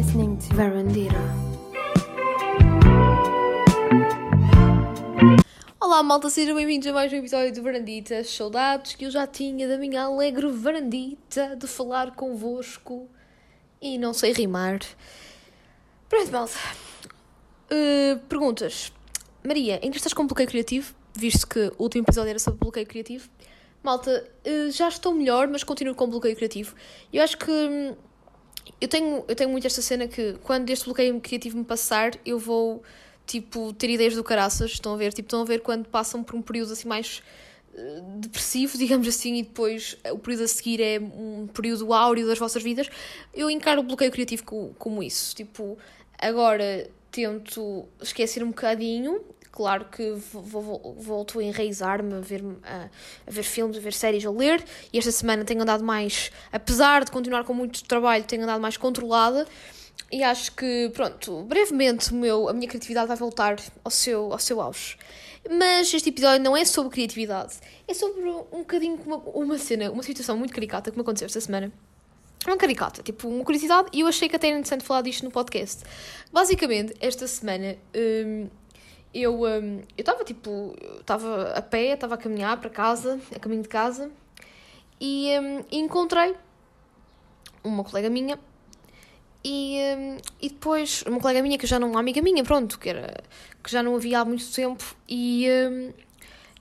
listening to Verandira. Olá malta, sejam bem-vindos a mais um episódio do Varandita. Saudades que eu já tinha da minha alegre varandita de falar convosco e não sei rimar. Pronto, malta. Uh, perguntas. Maria, ainda estás com bloqueio criativo? Visto que o último episódio era sobre bloqueio criativo. Malta, uh, já estou melhor, mas continuo com bloqueio criativo. Eu acho que hum, eu tenho, eu tenho muito esta cena que quando este bloqueio criativo me passar, eu vou tipo ter ideias do caraças, estão a ver? Tipo, estão a ver quando passam por um período assim mais uh, depressivo, digamos assim, e depois o período a seguir é um período áureo das vossas vidas. Eu encaro o bloqueio criativo como isso. Tipo, agora tento esquecer um bocadinho claro que volto a enraizar-me a ver, a, a, ver filmes, a ver séries, a ler. E esta semana tenho andado mais, apesar de continuar com muito trabalho, tenho andado mais controlada. E acho que, pronto, brevemente meu, a minha criatividade vai voltar ao seu, ao seu auge. Mas este episódio não é sobre criatividade, é sobre um bocadinho uma, uma cena, uma situação muito caricata que me aconteceu esta semana. Uma caricata, tipo uma curiosidade, e eu achei que até era interessante falar disto no podcast. Basicamente, esta semana hum, eu um, estava tipo, estava a pé, estava a caminhar para casa, a caminho de casa, e, um, encontrei uma colega minha e, um, e depois uma colega minha que já não uma amiga minha, pronto, que era que já não havia há muito tempo e um,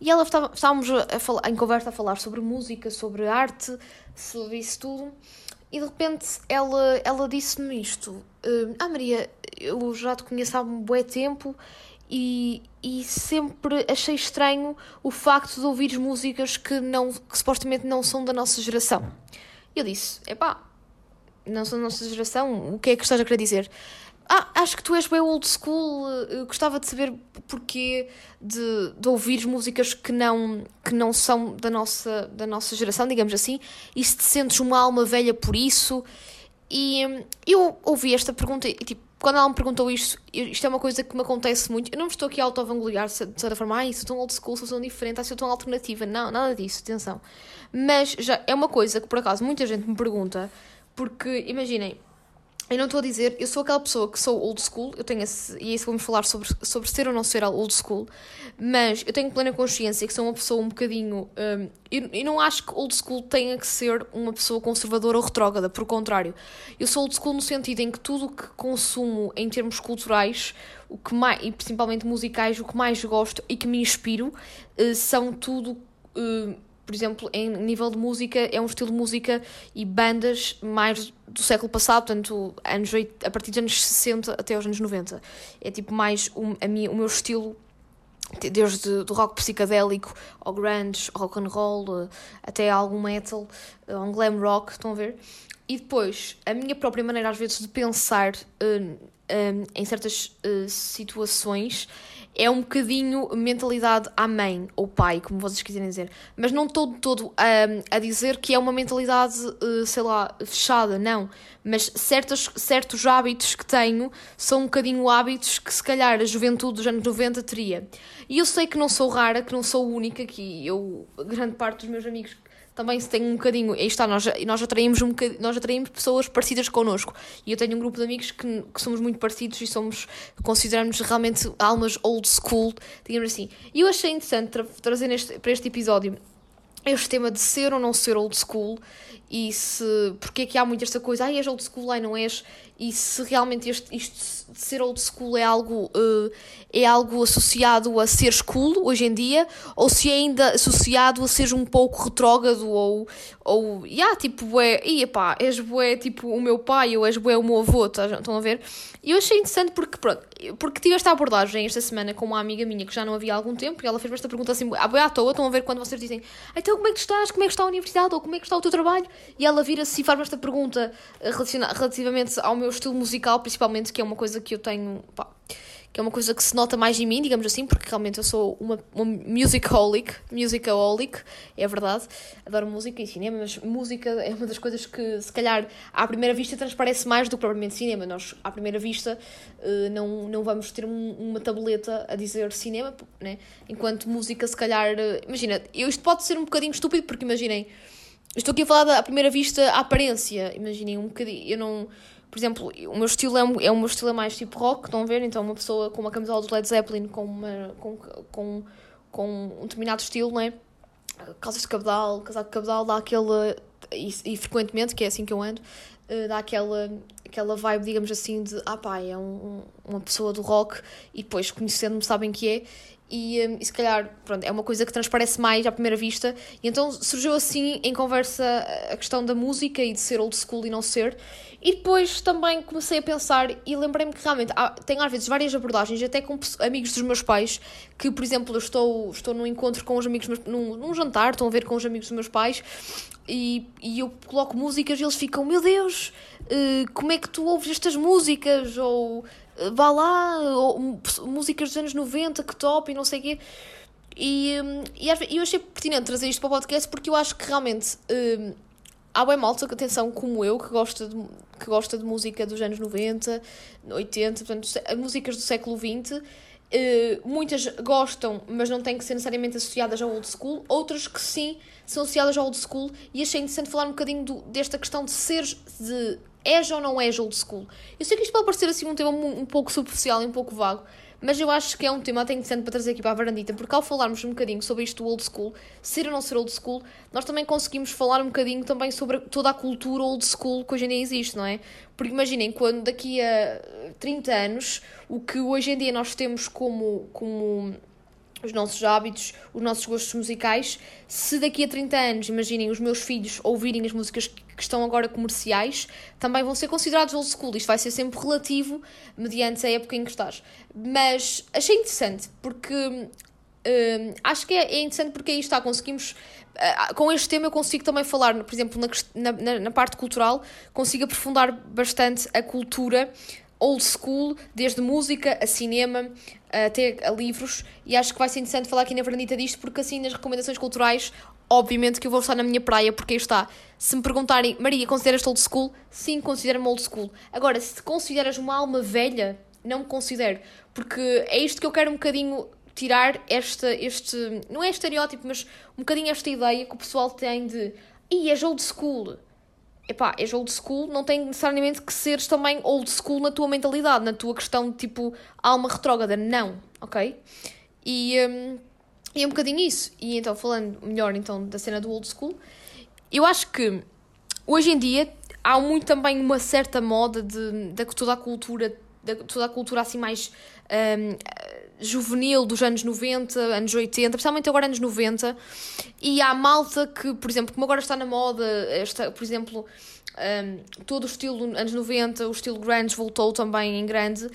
e ela estava, estávamos a falar, em conversa a falar sobre música, sobre arte, sobre isso tudo. E de repente ela, ela disse-me isto: hum, Ah, Maria, eu já te conheço há um bom tempo e, e sempre achei estranho o facto de ouvires músicas que, não, que supostamente não são da nossa geração. Eu disse: epá, não são da nossa geração, o que é que estás a querer dizer? Ah, acho que tu és bem old school, eu gostava de saber porquê de, de ouvir músicas que não, que não são da nossa, da nossa geração, digamos assim, e se te sentes uma alma velha por isso. E hum, eu ouvi esta pergunta e tipo, quando ela me perguntou isto, isto é uma coisa que me acontece muito. Eu não me estou aqui a auto-vangloriar de certa forma, ah, sou tão old school, sou tão diferente, ah, sou tão alternativa. Não, nada disso, atenção. Mas já é uma coisa que por acaso muita gente me pergunta, porque imaginem, eu não estou a dizer, eu sou aquela pessoa que sou old school, eu tenho esse, e isso vamos falar sobre, sobre ser ou não ser old school, mas eu tenho plena consciência que sou uma pessoa um bocadinho. Um, eu não acho que old school tenha que ser uma pessoa conservadora ou retrógrada, por contrário. Eu sou old school no sentido em que tudo o que consumo em termos culturais, o que mais, e principalmente musicais, o que mais gosto e que me inspiro, uh, são tudo. Uh, por exemplo, em nível de música, é um estilo de música e bandas mais do século passado, portanto, anos, a partir dos anos 60 até os anos 90. É tipo mais o, a minha, o meu estilo, desde do rock psicadélico ao grunge, rock and roll, até algum metal, um glam rock, estão a ver? E depois, a minha própria maneira, às vezes, de pensar uh, uh, em certas uh, situações é um bocadinho mentalidade à mãe ou pai, como vocês quiserem dizer. Mas não estou todo um, a dizer que é uma mentalidade, uh, sei lá, fechada, não. Mas certos, certos hábitos que tenho são um bocadinho hábitos que se calhar a juventude dos anos 90 teria. E eu sei que não sou rara, que não sou única, que eu, grande parte dos meus amigos também se tem um bocadinho. Aí está, nós, nós, atraímos um nós atraímos pessoas parecidas connosco. E eu tenho um grupo de amigos que, que somos muito parecidos e somos, consideramos realmente almas old school, digamos assim. E eu achei interessante tra trazer neste, para este episódio este tema de ser ou não ser old school e se porque é que há muito esta coisa, ai és old school, ai não és, e se realmente este, isto de ser old school é algo, uh, é algo associado a ser cool hoje em dia, ou se é ainda associado a ser um pouco retrógrado, ou, ou yeah, tipo, bué, ia pá, és bué, tipo, o meu pai, ou és bué o meu avô, tá, estão a ver? E eu achei interessante porque, pronto, porque tive esta abordagem esta semana com uma amiga minha que já não havia há algum tempo, e ela fez-me esta pergunta assim, ah, à toa, estão a ver quando vocês dizem, então como é que tu estás, como é que está a universidade, ou como é que está o teu trabalho? E ela vira-se e faz-me esta pergunta eh, relativamente ao meu estilo musical, principalmente, que é uma coisa que eu tenho. Pá, que é uma coisa que se nota mais em mim, digamos assim, porque realmente eu sou uma, uma musicaholic, musicaholic, é verdade, adoro música e cinema, mas música é uma das coisas que, se calhar, à primeira vista transparece mais do que propriamente cinema. Nós, à primeira vista, eh, não, não vamos ter uma tabuleta a dizer cinema, né? enquanto música, se calhar, eh, imagina, eu, isto pode ser um bocadinho estúpido, porque imaginem, estou aqui a falar da, à primeira vista, a aparência, imaginem, um bocadinho, eu não Por exemplo, o meu estilo é, é o meu estilo é mais tipo rock, estão a ver? Então uma pessoa com uma camisola do Led Zeppelin com, uma, com, com, com um determinado estilo, não é? Calças de cabedal, casaco de cabedal, dá aquele... E, e frequentemente, que é assim que eu ando, uh, dá aquela, aquela vibe, digamos assim, de ah pá, é um, uma pessoa do rock e depois conhecendo-me sabem que é e, um, e se calhar pronto, é uma coisa que transparece mais à primeira vista. E então surgiu assim em conversa a questão da música e de ser old school e não ser. E depois também comecei a pensar e lembrei-me que realmente há, tenho às vezes várias abordagens, até com amigos dos meus pais, que por exemplo eu estou, estou num encontro com os amigos, meus, num, num jantar, estão a ver com os amigos dos meus pais e, e eu coloco músicas e eles ficam, meu Deus, uh, como é que tu ouves estas músicas? Ou vá lá, ou, músicas dos anos 90, que top e não sei o quê. E, hum, e eu achei pertinente trazer isto para o podcast porque eu acho que realmente um, há bem malta, atenção, como eu, que gosta, de, que gosta de música dos anos 90, 80, portanto, músicas do século XX. Uh, muitas gostam, mas não têm que ser necessariamente associadas ao old school, outras que sim são associadas ao old school, e achei interessante falar um bocadinho do, desta questão de ser, de és ou não és old school? Eu sei que isto pode parecer assim um tema um, um pouco superficial e um pouco vago, mas eu acho que é um tema até interessante para trazer aqui para a varandita, porque ao falarmos um bocadinho sobre isto do old school, ser ou não ser old school, nós também conseguimos falar um bocadinho também sobre toda a cultura old school que hoje em dia existe, não é? Porque imaginem, quando daqui a 30 anos, o que hoje em dia nós temos como, como os nossos hábitos, os nossos gostos musicais. Se daqui a 30 anos, imaginem, os meus filhos ouvirem as músicas que estão agora comerciais, também vão ser considerados old school. Isto vai ser sempre relativo, mediante a época em que estás. Mas achei interessante, porque hum, acho que é, é, interessante porque aí está, conseguimos. Uh, com este tema eu consigo também falar, por exemplo, na, na, na parte cultural, consigo aprofundar bastante a cultura old school, desde música a cinema, até a livros, e acho que vai ser interessante falar aqui na Fernandita disto, porque assim nas recomendações culturais, obviamente que eu vou estar na minha praia, porque aí está. Se me perguntarem, Maria, consideras-te old school? Sim, considero-me old school. Agora, se consideras uma alma velha, não me considero, porque é isto que eu quero um bocadinho tirar esta, este, não é estereótipo, mas um bocadinho esta ideia que o pessoal tem de, e és old school epá, és old school, não tem necessariamente que seres também old school na tua mentalidade, na tua questão de tipo alma retrógrada, não, ok? E, um, é um bocadinho isso. E então, falando melhor então da cena do old school, eu acho que hoje em dia há muito também uma certa moda de, de toda a cultura, de toda a cultura assim mais um, juvenil dos anos 90, anos 80, principalmente agora anos 90, e há malta que, por exemplo, como agora está na moda, esta, por exemplo, um, todo o estilo anos 90, o estilo grunge voltou também em grande,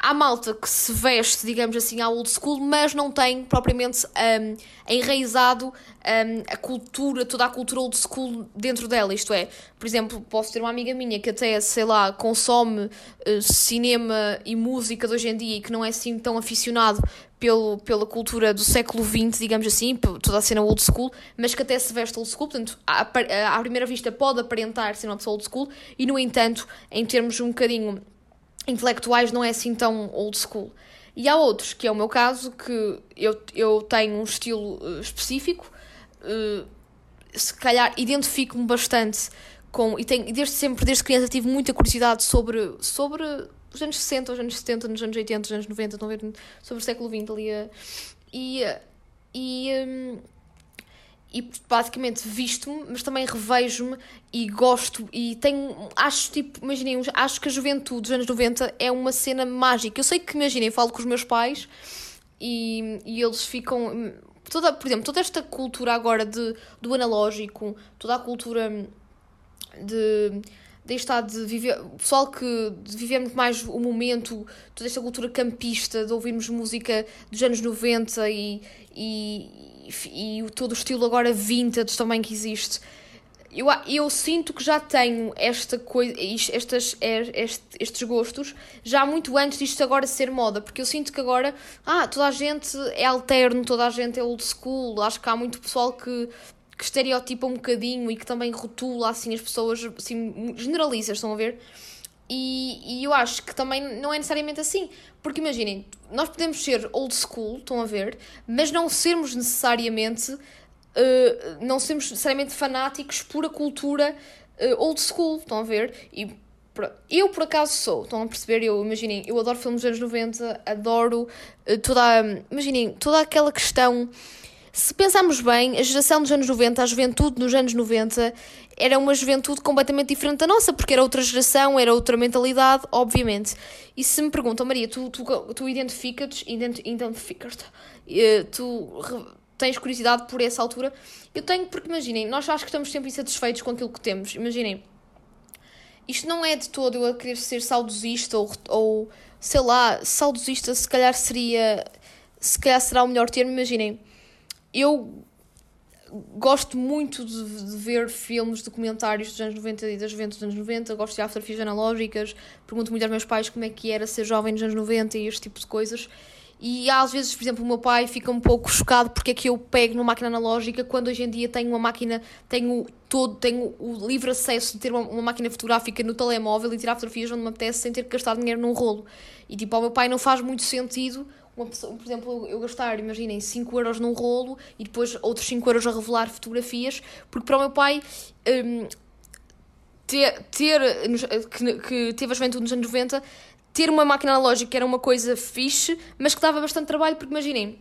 há malta que se veste, digamos assim, à old school, mas não tem propriamente um, enraizado um, a cultura, toda a cultura old school dentro dela. Isto é, por exemplo, posso ter uma amiga minha que até, sei lá, consome uh, cinema e música de hoje em dia e que não é assim tão aficionado pelo, pela cultura do século XX, digamos assim, toda a cena old school, mas que até se veste old school, portanto, à, à primeira vista pode aparentar ser uma pessoa old school e, no entanto, em termos um bocadinho intelectuais não é assim tão old school. E há outros, que é o meu caso, que eu, eu tenho um estilo uh, específico, uh, se calhar identifico-me bastante com. E tenho, desde sempre, desde criança, tive muita curiosidade sobre, sobre os anos 60, os anos 70, nos anos 80, os anos 90, estão a ver? Sobre o século XX ali. Uh, e. e um, e basicamente visto-me, mas também revejo-me e gosto e tenho, acho tipo, imaginem, acho que a juventude dos anos 90 é uma cena mágica. Eu sei que, imaginem, falo com os meus pais e, e eles ficam, toda, por exemplo, toda esta cultura agora de, do analógico, toda a cultura de de estar de viver, o pessoal que de viver muito mais o momento, toda esta cultura campista, de ouvirmos música dos anos 90 e, e, e, e todo o estilo agora vintage também que existe. Eu, eu sinto que já tenho esta coisa, estas, este, estes gostos já muito antes disto agora ser moda, porque eu sinto que agora ah, toda a gente é alterno, toda a gente é old school. Acho que há muito pessoal que, que estereotipa um bocadinho e que também rotula assim as pessoas, assim, generaliza, estão a ver? E, e eu acho que também não é necessariamente assim. Porque imaginem, nós podemos ser old school, estão a ver, mas não sermos necessariamente. Uh, não sermos necessariamente fanáticos por a cultura uh, old school, estão a ver? E Eu, por acaso, sou. Estão a perceber? Eu, imaginem, eu adoro filmes dos anos 90, adoro uh, toda. Imaginem, toda aquela questão. Se pensarmos bem, a geração dos anos 90, a juventude dos anos 90, era uma juventude completamente diferente da nossa, porque era outra geração, era outra mentalidade, obviamente. E se me perguntam, Maria, tu, tu, tu identificas-te, identificas-te, uh, tu tens curiosidade por essa altura? Eu tenho, porque imaginem, nós acho que estamos sempre insatisfeitos com aquilo que temos. Imaginem, isto não é de todo eu a querer ser saudosista ou, ou sei lá, saudosista se calhar seria, se calhar será o melhor termo. Imaginem, eu gosto muito de, de, ver filmes, documentários dos anos 90 e das juventude dos anos 90, gosto de fotografias analógicas, pergunto muito aos meus pais como é que era ser jovem nos anos 90 e este tipo de coisas. E às vezes, por exemplo, o meu pai fica um pouco chocado porque é que eu pego numa máquina analógica quando hoje em dia tenho uma máquina, tenho todo, tenho o livre acesso de ter uma, uma máquina fotográfica no telemóvel e tirar fotografias onde me apetece sem ter que gastar dinheiro num rolo. E tipo, ao meu pai não faz muito sentido, uma pessoa, por exemplo, eu gastar, imaginem, 5 euros num rolo e depois outros 5 euros a revelar fotografias, porque para o meu pai. Um, ter, ter que, que teve a juventude nos anos 90 ter uma máquina analógica era uma coisa fixe, mas que dava bastante trabalho, porque imaginem,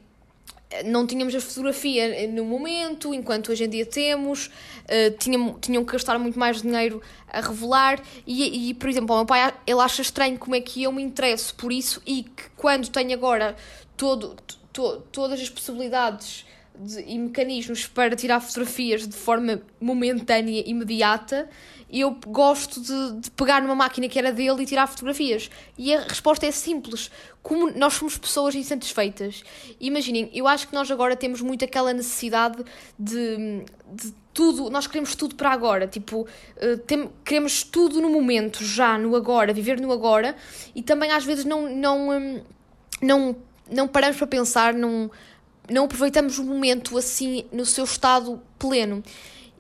não tínhamos a fotografia no momento, enquanto hoje em dia temos, uh, tinham, tinham que gastar muito mais dinheiro a revelar, e, e, por exemplo, o meu pai ele acha estranho como é que eu me interesso por isso e que quando tenho agora todo, to, todas as possibilidades de, e mecanismos para tirar fotografias de forma momentânea, imediata, eu gosto de, de, pegar numa máquina que era dele e tirar fotografias. E a resposta é simples. Como nós somos pessoas insatisfeitas. Imaginem, eu acho que nós agora temos muito aquela necessidade de, de tudo, nós queremos tudo para agora. Tipo, uh, tem, queremos tudo no momento, já, no agora, viver no agora. E também às vezes não, não, um, não, não paramos para pensar, não, não aproveitamos o momento assim no seu estado pleno.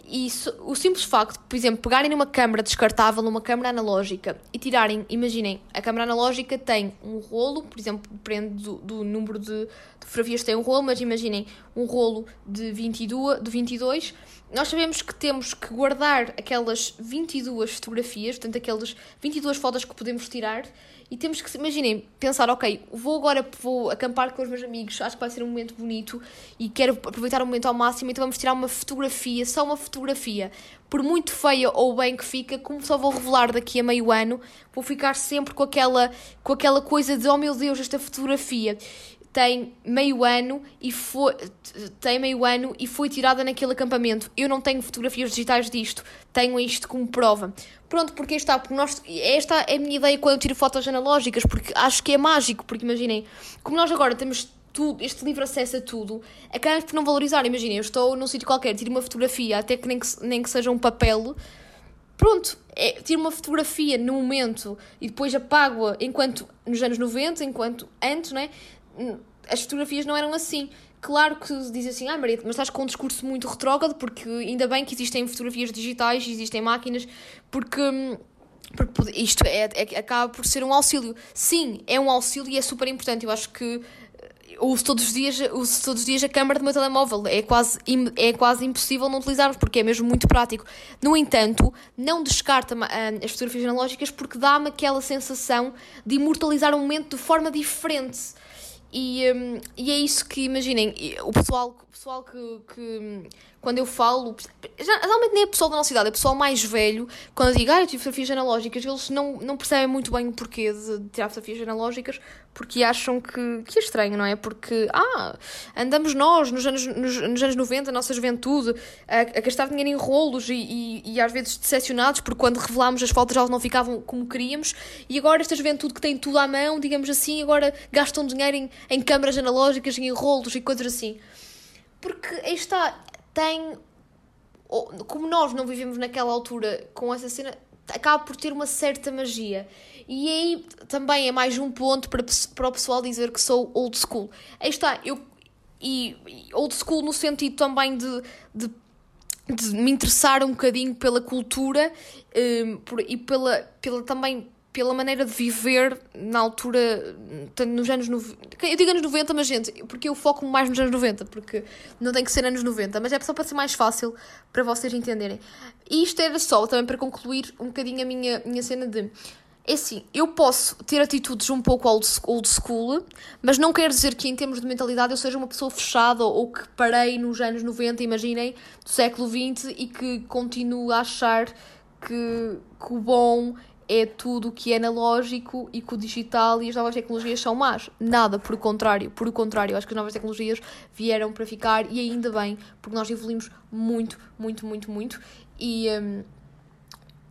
E o simples facto de, por exemplo, pegarem numa câmara descartável, numa câmara analógica e tirarem, imaginem, a câmara analógica tem um rolo, por exemplo, depende do, do número de, de fotografias que tem um rolo, mas imaginem um rolo de 22, de 22 nós sabemos que temos que guardar aquelas 22 fotografias, portanto, aquelas 22 fotos que podemos tirar, e temos que, imaginem, pensar, ok, vou agora vou acampar com os meus amigos, acho que vai ser um momento bonito e quero aproveitar o momento ao máximo, então vamos tirar uma fotografia, só uma fotografia. Por muito feia ou bem que fica, como só vou revelar daqui a meio ano, vou ficar sempre com aquela, com aquela coisa de, oh meu Deus, esta fotografia tem meio ano e foi tem meio ano e foi tirada naquele acampamento. Eu não tenho fotografias digitais disto, tenho isto como prova. Pronto, porque está, porque nós, esta é a minha ideia quando eu tiro fotos analógicas, porque acho que é mágico, porque imaginem, como nós agora temos tudo, este livre acesso a tudo, acabamos por não valorizar. Imaginem, eu estou num sítio qualquer, tiro uma fotografia, até que nem que, nem que seja um papel, pronto, é, tiro uma fotografia no momento e depois apago-a enquanto nos anos 90, enquanto antes, né? As fotografias não eram assim. Claro que diz assim, ah Maria, mas estás com um discurso muito retrógrado, porque ainda bem que existem fotografias digitais, existem máquinas, porque, porque isto é, é, acaba por ser um auxílio. Sim, é um auxílio e é super importante. Eu acho que uso todos os dias, uso todos os dias a câmera do meu telemóvel. É quase, é quase impossível não utilizarmos, porque é mesmo muito prático. No entanto, não descarta uh, as fotografias analógicas porque dá-me aquela sensação de imortalizar um momento de forma diferente. E, um, e é isso que, imaginem, o pessoal, o pessoal que, que quando eu falo, já, geralmente nem é pessoal da nossa idade, é pessoal mais velho, quando eu digo, ah, eu tive fotografias analógicas, eles não, não percebem muito bem o porquê de tirar fotografias analógicas, porque acham que, que é estranho, não é? Porque, ah, andamos nós, nos anos, nos, nos anos 90, a nossa juventude, a, a gastar dinheiro em rolos e, e, e, às vezes decepcionados, porque quando revelámos as fotos elas não ficavam como queríamos, e agora esta juventude que tem tudo à mão, digamos assim, agora gastam dinheiro em, em câmaras analógicas, em rolos e coisas assim. Porque aí está, tem. Como nós não vivemos naquela altura com essa cena, acaba por ter uma certa magia. E aí também é mais um ponto para, para o pessoal dizer que sou old school. Aí está, eu. E old school no sentido também de, de, de me interessar um bocadinho pela cultura um, por, e pela, pela também pela maneira de viver na altura, nos anos 90. Eu digo anos 90, mas gente, porque eu foco mais nos anos 90, porque não tem que ser anos 90, mas é só para ser mais fácil para vocês entenderem. E isto era só também para concluir um bocadinho a minha, minha cena de. É assim, eu posso ter atitudes um pouco old school, mas não quer dizer que em termos de mentalidade eu seja uma pessoa fechada ou que parei nos anos 90, imaginem, do século XX e que continuo a achar que, que o bom é tudo que é analógico e que o digital e as novas tecnologias são más. Nada, por contrário. Por contrário, acho que as novas tecnologias vieram para ficar e ainda bem, porque nós evoluímos muito, muito, muito, muito. E, um,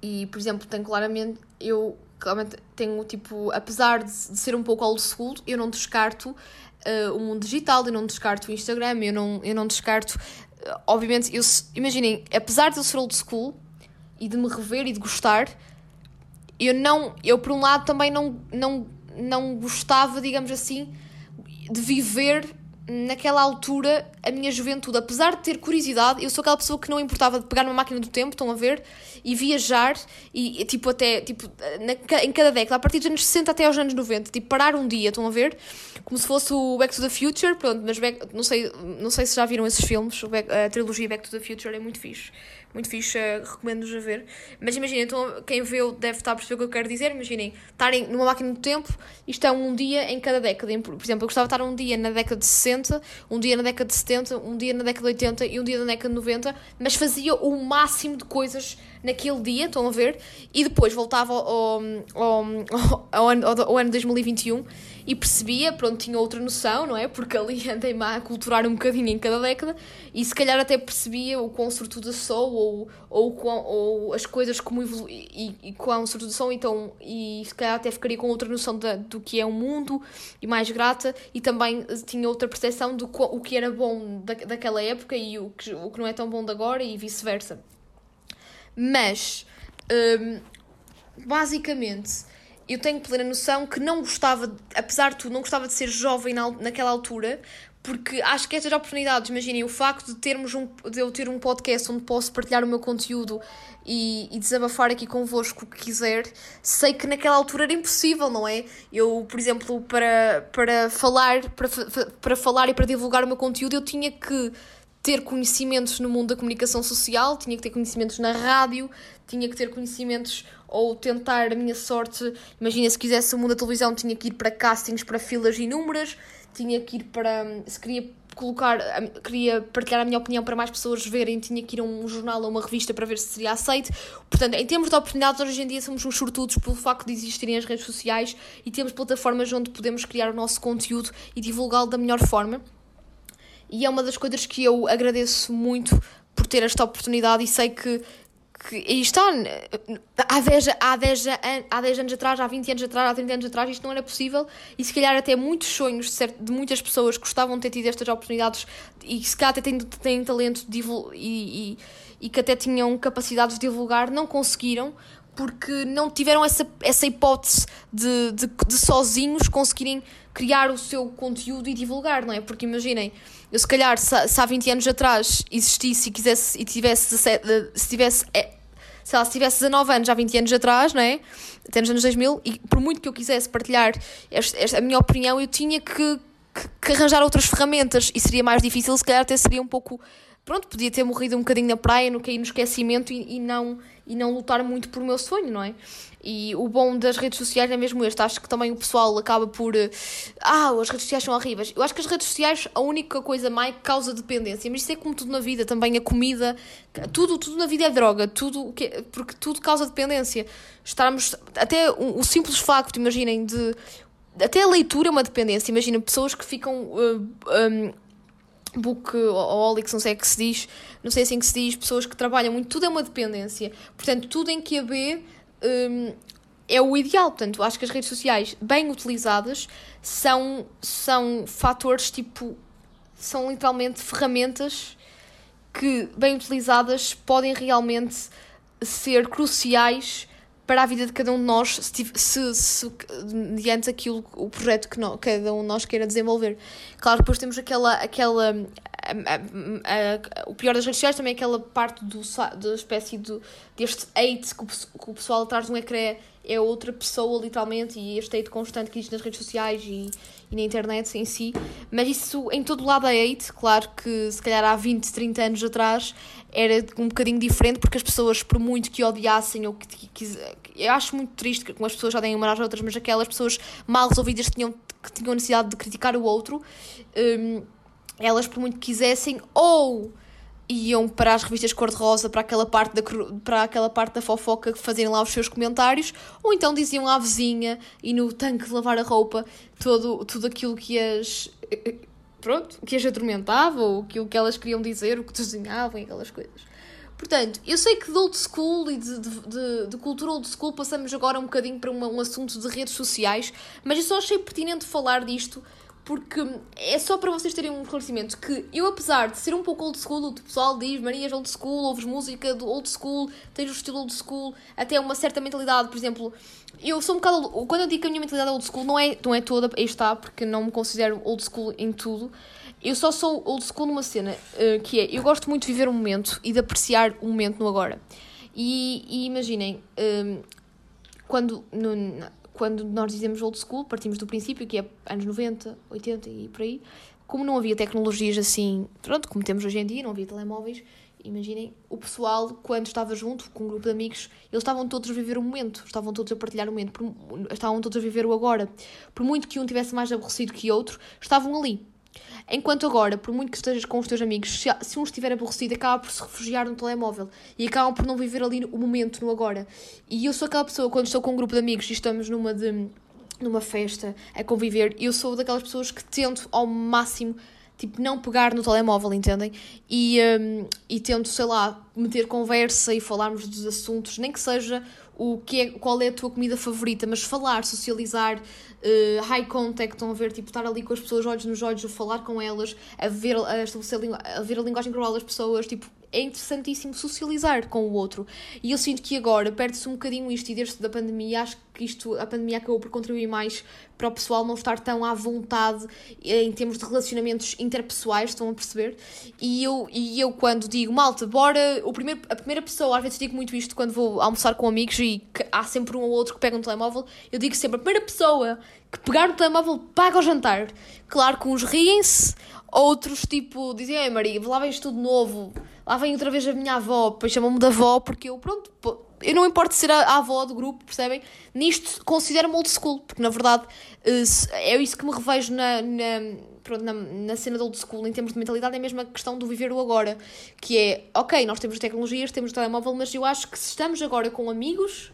e por exemplo, tenho claramente, eu claramente tenho tipo, apesar de, de ser um pouco old school, eu não descarto uh, o mundo digital, eu não descarto o Instagram, eu não, eu não descarto. Uh, obviamente, eu, imaginem, apesar de eu ser old school e de me rever e de gostar eu não, eu por um lado também não, não, não gostava, digamos assim, de viver naquela altura a minha juventude. Apesar de ter curiosidade, eu sou aquela pessoa que não importava de pegar numa máquina do tempo, estão a ver, e viajar, e tipo até, tipo, na, em cada década, a partir dos anos 60 até aos anos 90, tipo, parar um dia, estão a ver, como se fosse o Back to the Future, pronto, mas back, não, sei, não sei se já viram esses filmes, a trilogia Back to the Future é muito fixe muito fixe, uh, recomendo-vos a ver. Mas imaginem, então quem vê deve estar a perceber o que eu quero dizer. Imaginem, estarem numa máquina do tempo e estão um dia em cada década. Por exemplo, eu gostava de estar um dia na década de 60, um dia na década de 70, um dia na década de 80 e um dia na década de 90, mas fazia o máximo de coisas naquele dia, estão a ver? E depois voltava ao, ao, ao, ao, ano, ao ano 2021 e percebia, pronto, tinha outra noção, não é? Porque ali andei-me a culturar um bocadinho em cada década e se calhar até percebia o quão sortuda sou ou, ou, ou as coisas como evolu e, e quão sortuda sou, então, e se calhar até ficaria com outra noção da, do que é o mundo e mais grata e também tinha outra percepção do o que era bom da, daquela época e o que, o que não é tão bom de agora e vice-versa. Mas, um, basicamente, eu tenho plena noção que não gostava, apesar de tudo, não gostava de ser jovem na, naquela altura, porque acho que estas oportunidades, imaginem, o facto de, termos um, de eu ter um podcast onde posso partilhar o meu conteúdo e, e desabafar aqui convosco o que quiser, sei que naquela altura era impossível, não é? Eu, por exemplo, para, para falar, para, para falar e para divulgar o meu conteúdo, eu tinha que ter conhecimentos no mundo da comunicação social, tinha que ter conhecimentos na rádio, tinha que ter conhecimentos ou tentar a minha sorte. Imagina, se quisesse o mundo da televisão, tinha que ir para castings para filas inúmeras, tinha que ir para. Se queria colocar, queria partilhar a minha opinião para mais pessoas verem, tinha que ir a um jornal ou uma revista para ver se seria aceito. Portanto, em termos de oportunidades, hoje em dia somos uns sortudos pelo facto de existirem as redes sociais e temos plataformas onde podemos criar o nosso conteúdo e divulgá-lo da melhor forma e é uma das coisas que eu agradeço muito por ter esta oportunidade e sei que, que está há 10, há, 10, há 10 anos atrás, há 20 anos atrás, há 30 anos atrás isto não era possível e se calhar até muitos sonhos de, certo, de muitas pessoas que gostavam de ter tido estas oportunidades e se calhar até têm, têm talento de, e, e, e que até tinham capacidade de divulgar, não conseguiram porque não tiveram essa, essa hipótese de, de, de sozinhos conseguirem criar o seu conteúdo e divulgar, não é? Porque imaginem, eu se calhar se, há 20 anos atrás existisse e quisesse e tivesse 17, se tivesse é, sei lá, se tivesse 19 anos, há 20 anos atrás, não é? Até nos anos 2000, e por muito que eu quisesse partilhar esta, esta, a minha opinião, eu tinha que, que, que, arranjar outras ferramentas e seria mais difícil, se calhar até seria um pouco. Pronto, podia ter morrido um bocadinho na praia, no cair no esquecimento e, e não e não lutar muito por meu sonho, não é? E o bom das redes sociais é mesmo este. Acho que também o pessoal acaba por. Eh, ah, as redes sociais são horríveis. Eu acho que as redes sociais, a única coisa má é que causa dependência. Mas isso é como tudo na vida, também a comida. Tudo, tudo na vida é droga. Tudo, porque tudo causa dependência. Estarmos. Até o, simples facto, imaginem, de. Até a leitura é uma dependência. Imagina pessoas que ficam. Uh, um, bookaholics, não sei o que se diz, não sei assim que se diz, pessoas que trabalham muito, tudo é uma dependência. Portanto, tudo em que B um, é o ideal. Portanto, acho que as redes sociais, bem utilizadas, são, são fatores tipo. são literalmente ferramentas que, bem utilizadas, podem realmente ser cruciais para a vida de cada um de nós, se, se, se diante daquilo, o projeto que nós, cada um de nós queira desenvolver. Claro, depois temos aquela, aquela a, a, a, o pior das redes sociais também é aquela parte do, da espécie do, deste hate que o, que o pessoal atrás de um ecrã é outra pessoa, literalmente, e este hate constante que existe nas redes sociais e, e na internet em si. Mas isso em todo lado é hate, claro que se calhar há 20, 30 anos atrás era um bocadinho diferente, porque as pessoas, por muito que odiassem ou que, que, que eu acho muito triste que as pessoas já deem uma às outras, mas aquelas pessoas mal resolvidas que tinham, que tinham necessidade de criticar o outro, um, elas por muito que quisessem, ou iam para as revistas cor-de-rosa, para aquela, parte da, para aquela parte da fofoca fazerem lá os seus comentários, ou então diziam à vizinha e no tanque de lavar a roupa todo, tudo aquilo que as. Pronto, que as atormentava, ou aquilo que elas queriam dizer, o que desenhavam e aquelas coisas. Portanto, eu sei que de old school e de, de, de, de cultura old school passamos agora um bocadinho para uma, um assunto de redes sociais, mas eu só achei pertinente falar disto porque é só para vocês terem um esclarecimento que eu, apesar de ser um pouco old school, o pessoal diz Marias old school, ouves música do old school, tens o estilo old school, até uma certa mentalidade, por exemplo, eu sou um bocado. Quando eu digo que a minha mentalidade é old school, não é, não é toda, aí está, porque não me considero old school em tudo. Eu só sou old school numa cena uh, que é: eu gosto muito de viver o momento e de apreciar o momento no agora. E, e imaginem, um, quando no, quando nós dizemos old school, partimos do princípio que é anos 90, 80 e por aí, como não havia tecnologias assim, pronto, como temos hoje em dia, não havia telemóveis, imaginem, o pessoal, quando estava junto com um grupo de amigos, eles estavam todos a viver o momento, estavam todos a partilhar o momento, estavam todos a viver o agora. Por muito que um tivesse mais aborrecido que outro, estavam ali. Enquanto agora, por muito que estejas com os teus amigos, se, se um estiver aborrecido, acaba por se refugiar no telemóvel e acabam por não viver ali o momento, no agora. E eu sou aquela pessoa, quando estou com um grupo de amigos e estamos numa de numa festa, a conviver, eu sou daquelas pessoas que tento ao máximo tipo, não pegar no telemóvel, entendem? E, um, e tento, sei lá, meter conversa e falarmos dos assuntos, nem que seja o que é, qual é a tua comida favorita, mas falar, socializar, uh, high contact, estão a ver, tipo, estar ali com as pessoas, olhos nos olhos, falar com elas, a ver a, estabelecer, a ver a linguagem global das pessoas, tipo, é interessantíssimo socializar com o outro. E eu sinto que agora perde-se um bocadinho isto, e desde a pandemia, acho que isto, a pandemia acabou por contribuir mais para o pessoal não estar tão à vontade eh, em termos de relacionamentos interpessoais, estão a perceber? E eu, e eu quando digo, malta, bora, o primeiro, a primeira pessoa, às vezes digo muito isto quando vou almoçar com amigos e há sempre um ou outro que pega um telemóvel, eu digo sempre, a primeira pessoa que pegar no telemóvel paga o jantar. Claro que uns riem-se, outros tipo dizem, ei Maria, lá vens tudo novo, lá vem outra vez a minha avó, depois chamam-me de avó porque eu, pronto, eu não importo ser a, a avó do grupo, percebem? Nisto considero-me old school, porque na verdade eh, é isso que me revejo na, na, pronto, na, na cena do old school em termos de mentalidade, é a questão do viver o agora, que é, ok, nós temos tecnologias, temos telemóvel, mas eu acho que se estamos agora com amigos,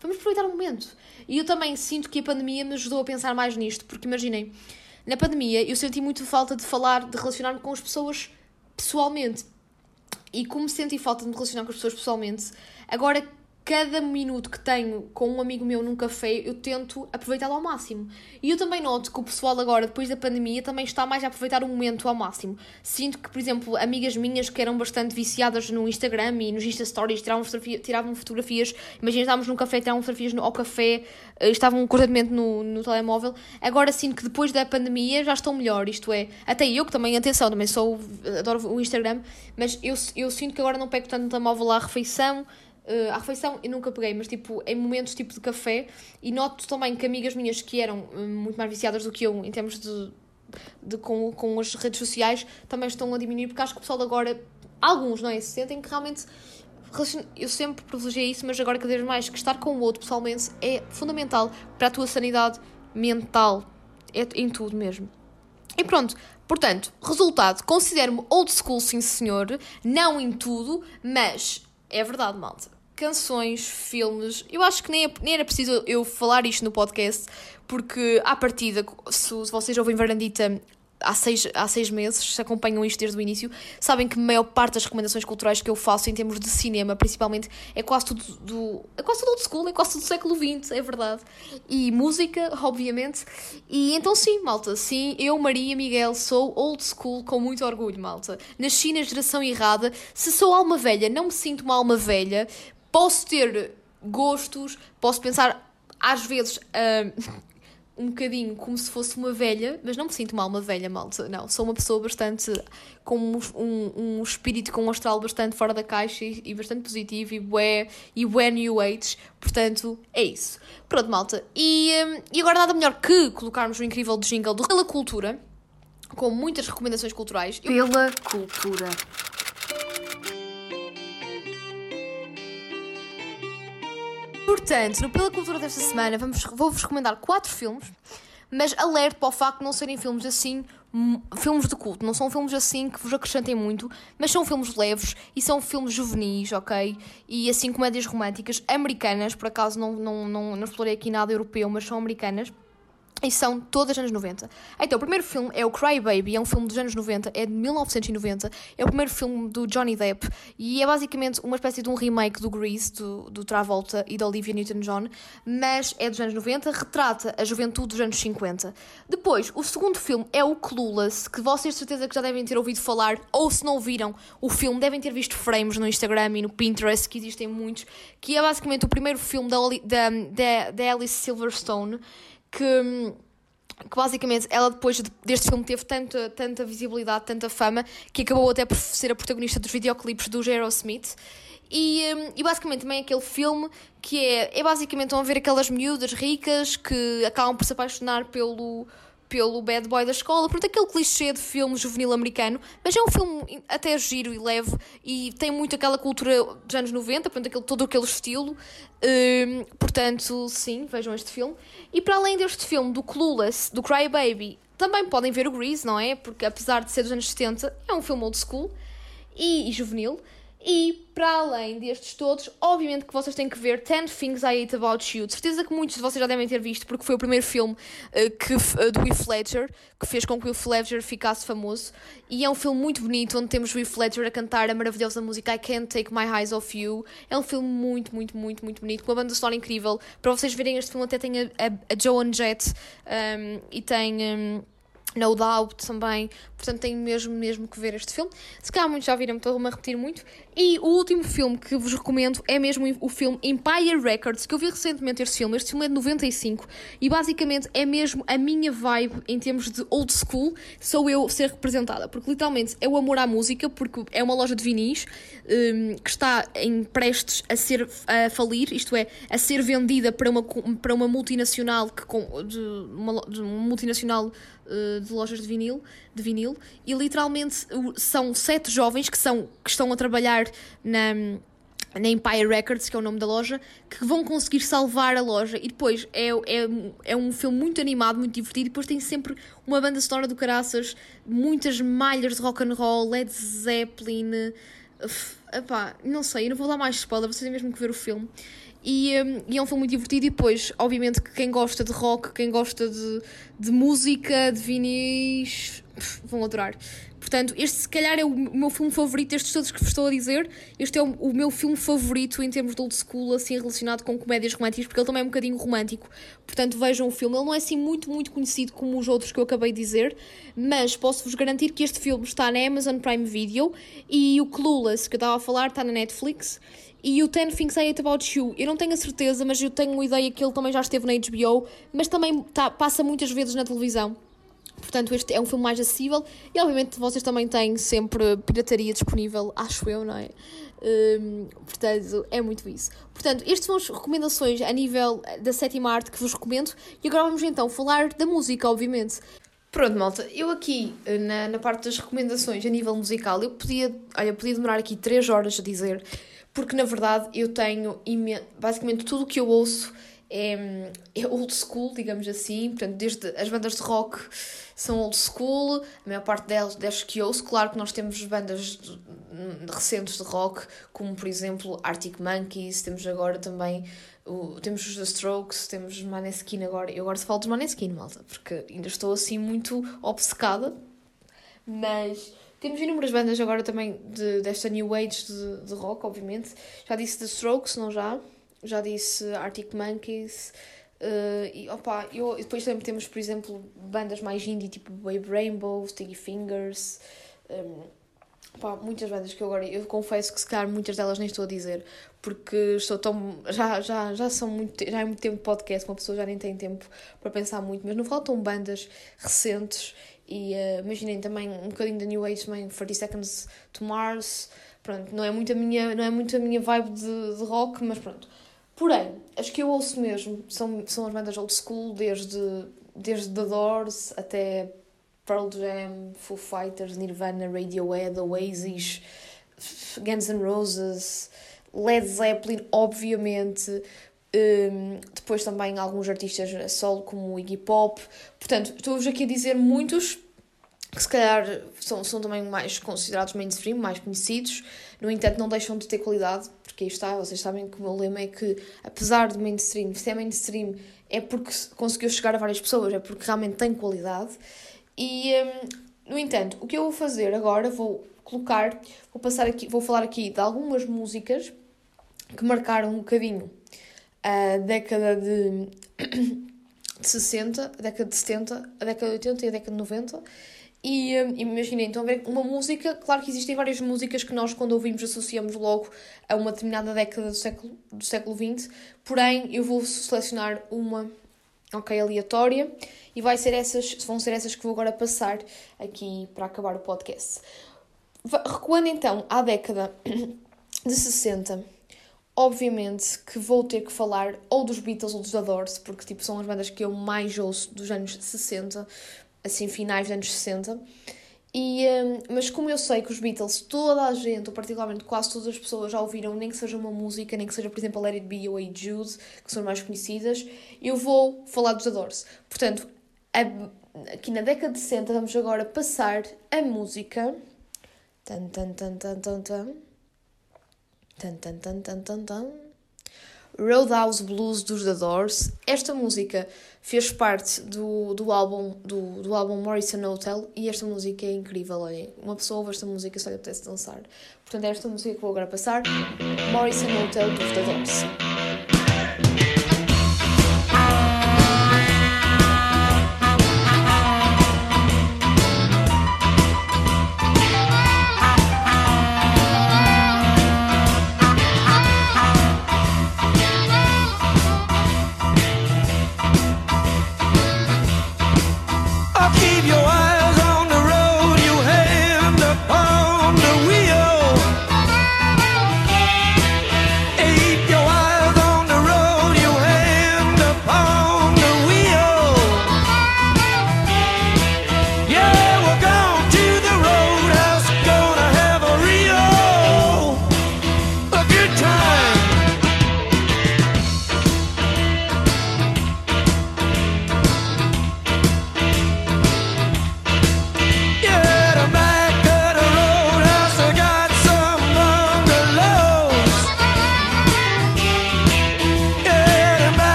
vamos aproveitar o momento. E eu também sinto que a pandemia me ajudou a pensar mais nisto, porque imaginem, na pandemia eu senti muito falta de falar, de relacionar-me com as pessoas pessoalmente. E como senti falta de me relacionar com as pessoas pessoalmente, agora cada minuto que tenho com um amigo meu num café, eu tento aproveitá-lo ao máximo. E eu também noto que o pessoal agora, depois da pandemia, também está mais a aproveitar o momento ao máximo. Sinto que, por exemplo, amigas minhas que eram bastante viciadas no Instagram e nos Insta Stories, tiravam, fotografia, tiravam fotografias, imagina, estávamos num café, tiravam fotografias no, ao café, eh, estavam constantemente no, no telemóvel. Agora sinto que depois da pandemia já estão melhor, isto é, até eu que também, atenção, também sou, adoro o Instagram, mas eu, eu sinto que agora não pego tanto no telemóvel à refeição, Uh, à refeição eu nunca peguei, mas tipo em momentos tipo de café e noto também que amigas minhas que eram uh, muito mais viciadas do que eu em termos de, de com, com as redes sociais também estão a diminuir porque acho que o pessoal agora, alguns, não é? Se sentem que realmente eu sempre privilegiei isso, mas agora cada vez mais que estar com o outro pessoalmente é fundamental para a tua sanidade mental, é em tudo mesmo. E pronto, portanto, resultado, considero-me old school, sim senhor, não em tudo, mas é verdade, malta canções, filmes. Eu acho que nem, é, nem era preciso eu falar isto no podcast, porque à partida, se, vocês ouvem Varandita há seis, há seis meses, se acompanham isto desde o início, sabem que a maior parte das recomendações culturais que eu faço em termos de cinema, principalmente, é quase tudo do. é quase tudo old school, é quase tudo do século XX, é verdade. E música, obviamente. E então sim, malta, sim, eu, Maria Miguel, sou old school com muito orgulho, malta. Nasci na geração errada. Se sou alma velha, não me sinto uma alma velha, posso ter gostos, posso pensar às vezes. Uh, um bocadinho como se fosse uma velha, mas não me sinto mal uma velha, malta. Não, sou uma pessoa bastante com um, um, um espírito com um astral bastante fora da caixa e, e bastante positivo e bué, e bué new age. Portanto, é isso. Pronto, malta. E, um, e agora nada melhor que colocarmos o incrível jingle do Pela Cultura, com muitas recomendações culturais. Pela Cultura. Portanto, no Pela Cultura desta semana vamos, vou-vos recomendar quatro filmes, mas alerto para o facto de não serem filmes assim, filmes de culto, não são filmes assim que vos acrescentem muito, mas são filmes leves e são filmes juvenis, ok? E assim comédias românticas americanas, por acaso não, não, não, não explorei aqui nada europeu, mas são americanas. E são todas anos 90. Então, o primeiro filme é o Cry Baby, é um filme dos anos 90, é de 1990. É o primeiro filme do Johnny Depp e é basicamente uma espécie de um remake do Grease, do, do Travolta e da Olivia Newton-John, mas é dos anos 90, retrata a juventude dos anos 50. Depois, o segundo filme é o Clueless, que vocês de certeza que já devem ter ouvido falar, ou se não ouviram o filme, devem ter visto frames no Instagram e no Pinterest, que existem muitos, que é basicamente o primeiro filme da, da, da, da Alice Silverstone que, que basicamente ela depois deste filme teve tanta, tanta visibilidade, tanta fama, que acabou até por ser a protagonista dos videoclipes do Aerosmith. E, hum, e basicamente também aquele filme que é, é basicamente vão ver aquelas miúdas ricas que acabam por se apaixonar pelo, pelo bad boy da escola, portanto, aquele clichê de filme juvenil americano, mas é um filme até giro e leve e tem muito aquela cultura dos anos 90, portanto, aquele, todo aquele estilo. Um, portanto, sim, vejam este filme. E para além deste filme, do Clueless, do Cry Baby, também podem ver o Grease, não é? Porque apesar de ser dos anos 70, é um filme old school e, e juvenil. E, para além destes todos, obviamente que vocês têm que ver 10 Things I Hate About You. De certeza que muitos de vocês já devem ter visto, porque foi o primeiro filme uh, que, uh, do Heath que fez com que o Heath Ledger ficasse famoso. E é um filme muito bonito, onde temos o Heath Ledger a cantar a maravilhosa música I Can't Take My Eyes Off You. É um filme muito, muito, muito, muito bonito, com uma banda sonora incrível. Para vocês verem este filme até tem a, a, a Joan Jett um, e tem... Um, no Doubt também, portanto tenho mesmo, mesmo que ver este filme. Se calhar muitos já viram, estou-me a repetir muito. E o último filme que vos recomendo é mesmo o filme Empire Records, que eu vi recentemente este filme. Este filme é de 95 e basicamente é mesmo a minha vibe em termos de old school, sou eu ser representada, porque literalmente é o amor à música, porque é uma loja de vinis um, que está em prestes a ser a falir, isto é, a ser vendida para uma, para uma multinacional que, de, uma, de uma multinacional uh, de lojas de vinil, de vinil e literalmente são sete jovens que, são, que estão a trabalhar na, na Empire Records, que é o nome da loja, que vão conseguir salvar a loja. E depois é, é, é um filme muito animado, muito divertido. E depois tem sempre uma banda sonora do caraças, muitas malhas de rock and roll, Led Zeppelin. Uf, epá, não sei, eu não vou dar mais spoiler, vocês têm mesmo que ver o filme. E, um, e, é um filme muito divertido. E depois, obviamente, que quem gosta de rock, quem gosta de, de música, de vinis, vão adorar. Portanto, este se calhar é o meu filme favorito destes todos que vos estou a dizer. Este é o, meu filme favorito em termos de old school, assim, relacionado com comédias românticas, porque ele também é um bocadinho romântico. Portanto, vejam o filme. Ele não é assim muito, muito conhecido como os outros que eu acabei de dizer, mas posso-vos garantir que este filme está na Amazon Prime Video e o Clueless, que eu estava a falar, está na Netflix. E o Ten Things I Hate About You, eu não tenho a certeza, mas eu tenho uma ideia que ele também já esteve na HBO, mas também tá, passa muitas vezes na televisão. Portanto, este é um filme mais acessível e, obviamente, vocês também têm sempre pirataria disponível, acho eu, não é? Um, portanto, é muito isso. Portanto, estas são as recomendações a nível da sétima arte que vos recomendo e agora vamos então falar da música, obviamente. Pronto, malta, eu aqui na, na parte das recomendações a nível musical, eu podia, olha, podia demorar aqui 3 horas a dizer, porque na verdade eu tenho basicamente tudo o que eu ouço é, é old school, digamos assim, portanto, desde as bandas de rock são old school, a maior parte delas, delas que ouço, claro que nós temos bandas de, de, recentes de rock, como por exemplo Arctic Monkeys, temos agora também o, temos os The Strokes, temos os Maneskin agora, eu agora falo dos Maneskin, malta, porque ainda estou assim muito obcecada, mas temos inúmeras bandas agora também de, desta new age de, de rock, obviamente, já disse The Strokes, não já? Já disse Arctic Monkeys. Uh, e opa, eu, depois também temos, por exemplo, bandas mais indie, tipo Babe Rainbow, Sticky Fingers. Um, Pá, muitas bandas que eu agora, eu confesso que se calhar muitas delas nem estou a dizer, porque estou tão, já, já, já são muito, já é muito tempo podcast, uma pessoa já nem tem tempo para pensar muito, mas não faltam bandas recentes e uh, imaginem também um bocadinho da New Age também, 30 Seconds to Mars, pronto, não é muito a minha, não é muito a minha vibe de, de rock, mas pronto. Porém, as que eu ouço mesmo são, são as bandas old school, desde, desde The Doors até Pearl Jam, Foo Fighters, Nirvana, Radiohead, Oasis, Guns N' Roses, Led Zeppelin, obviamente. Um, depois também alguns artistas solo como o Iggy Pop. Portanto, estou-vos aqui a dizer muitos que se calhar são, são também mais considerados mainstream, mais conhecidos, no entanto não deixam de ter qualidade, porque aí está, vocês sabem que o meu lema é que apesar de mainstream, se é mainstream é porque conseguiu chegar a várias pessoas, é porque realmente tem qualidade e, um, no entanto, o que eu vou fazer agora, vou colocar, vou passar aqui, vou falar aqui de algumas músicas que marcaram um bocadinho a década de, de 60, a década de 70, a década de 80 e a década de 90. E um, imaginem, então, ver uma música, claro que existem várias músicas que nós, quando ouvimos, associamos logo a uma determinada década do século, do século XX, porém, eu vou selecionar uma ok, aleatória, e vai ser essas, vão ser essas que vou agora passar aqui para acabar o podcast. Recuando então à década de 60, obviamente que vou ter que falar ou dos Beatles ou dos Doors, porque tipo, são as bandas que eu mais ouço dos anos 60, assim, finais dos anos 60. E, um, mas como eu sei que os Beatles, toda a gente, ou particularmente quase todas as pessoas já ouviram, nem que seja uma música, nem que seja, por exemplo, a It Be ou a Jude, que são mais conhecidas, eu vou falar dos Adores. Portanto, a, aqui na década de 60 vamos agora passar a música. Tan, tan, tan, tan, tan, tan. Tan, tan, tan, tan, tan, tan. Roadhouse Blues dos The Doors. Esta música fez parte do, do, álbum, do, do álbum Morrison Hotel e esta música é incrível. Olhem, uma pessoa ouve esta música só lhe apetece dançar. Portanto, é esta música que vou agora passar: Morrison Hotel dos The Doors.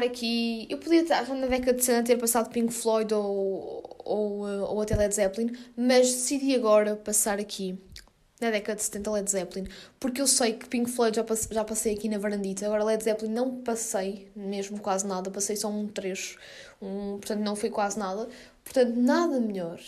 Passar aqui. Eu podia estar na década de 70 ter passado Pink Floyd ou, ou, ou até Led Zeppelin, mas decidi agora passar aqui na década de 70 Led Zeppelin, porque eu sei que Pink Floyd já, já passei aqui na varandita, agora Led Zeppelin não passei mesmo quase nada, passei só um trecho, um, portanto não foi quase nada, portanto nada melhor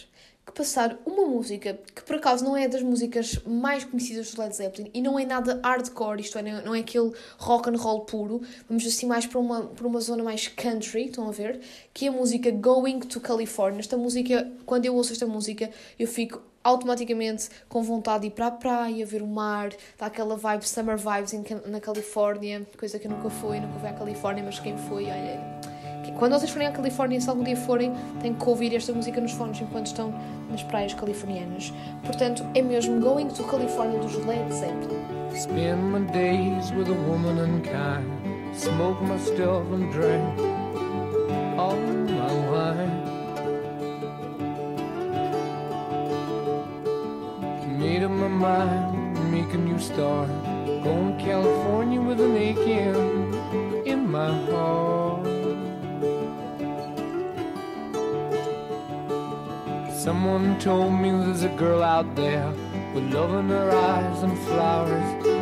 que passar uma música que por acaso não é das músicas mais conhecidas do Led Zeppelin e não é nada hardcore, isto é, não é aquele rock and roll puro, vamos assim mais para uma, para uma zona mais country, estão a ver? Que é a música Going to California. Esta música, quando eu ouço esta música, eu fico automaticamente com vontade de ir para a praia, ver o mar, dá aquela vibe, summer vibes na Califórnia, coisa que eu nunca fui, nunca fui à Califórnia, mas quem foi, olha quando vocês forem à Califórnia, se algum dia forem, têm que ouvir esta música nos fones enquanto estão nas praias californianas. Portanto, é mesmo Going to California dos Led Zeppelin. Spend my days with a woman unkind, smoke my stuff and drink all my wine. Made up my mind, make a new start, going to California with an aching in my heart. Someone told me there's a girl out there with love in her eyes and flowers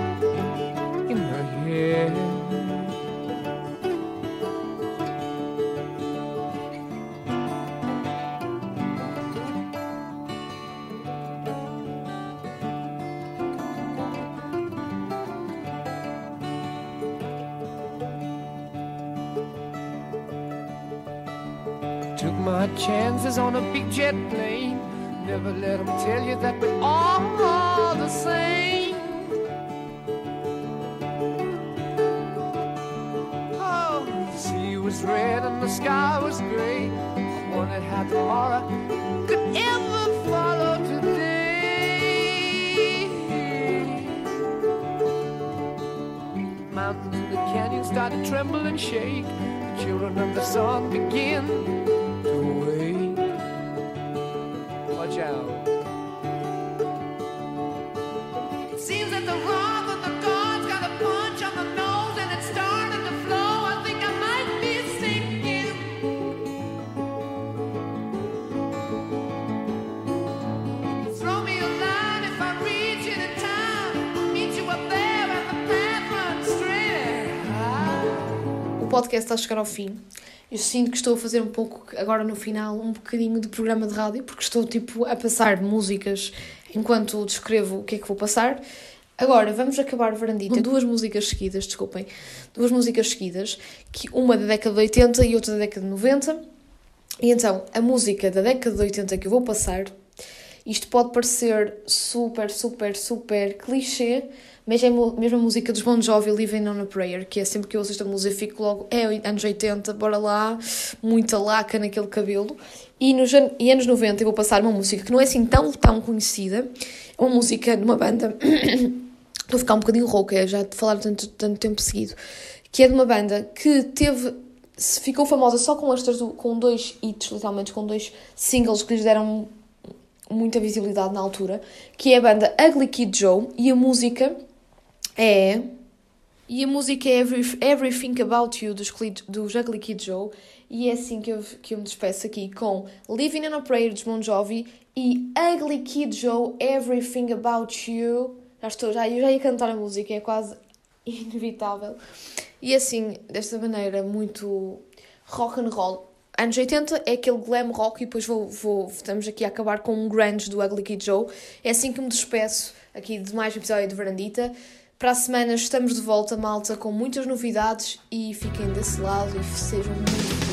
chances on a big jet plane. Never let them tell you that we're all the same. Oh, the sea was red and the sky was gray. Wondered how tomorrow could ever follow today. Mountains in the canyon started to tremble and shake. The children of the sun begin podcast está a chegar ao fim. Eu sinto que estou a fazer um pouco, agora no final, um bocadinho de programa de rádio, porque estou tipo a passar músicas enquanto descrevo o que é que vou passar. Agora, vamos acabar Varandita com duas músicas seguidas, desculpem, duas músicas seguidas, que uma da década de 80 e outra da década de 90. E então, a música da década de 80 que eu vou passar, isto pode parecer super, super, super clichê, mas é a mesma música dos Bon Jovi, Living on a Prayer, que é sempre que eu ouço esta música fico logo, é anos 80, bora lá, muita laca naquele cabelo. E nos e anos 90 eu vou passar uma música que não é assim tão, tão conhecida, é uma música de uma banda, vou ficar um bocadinho rouca, já de falar tanto, tanto tempo seguido, que é de uma banda que teve ficou famosa só com estas com dois hits, literalmente com dois singles que lhes deram muita visibilidade na altura, que é a banda Ugly Kid Joe e a música é e a música é Every, Everything About You dos, dos Ugly Kid Joe e é assim que eu, que eu me despeço aqui com Living on a Prayer dos Bon Jovi e Ugly Kid Joe Everything About You. Já estou, já, eu já ia cantar a música, é quase inevitável. E assim, desta maneira muito rock and roll anos 80 é aquele glam rock e depois vou, vou, estamos aqui a acabar com um grunge do Ugly Kid Joe. É assim que me despeço aqui de mais um episódio de Varandita. Para a semana estamos de volta, malta, com muitas novidades e fiquem desse lado e sejam muito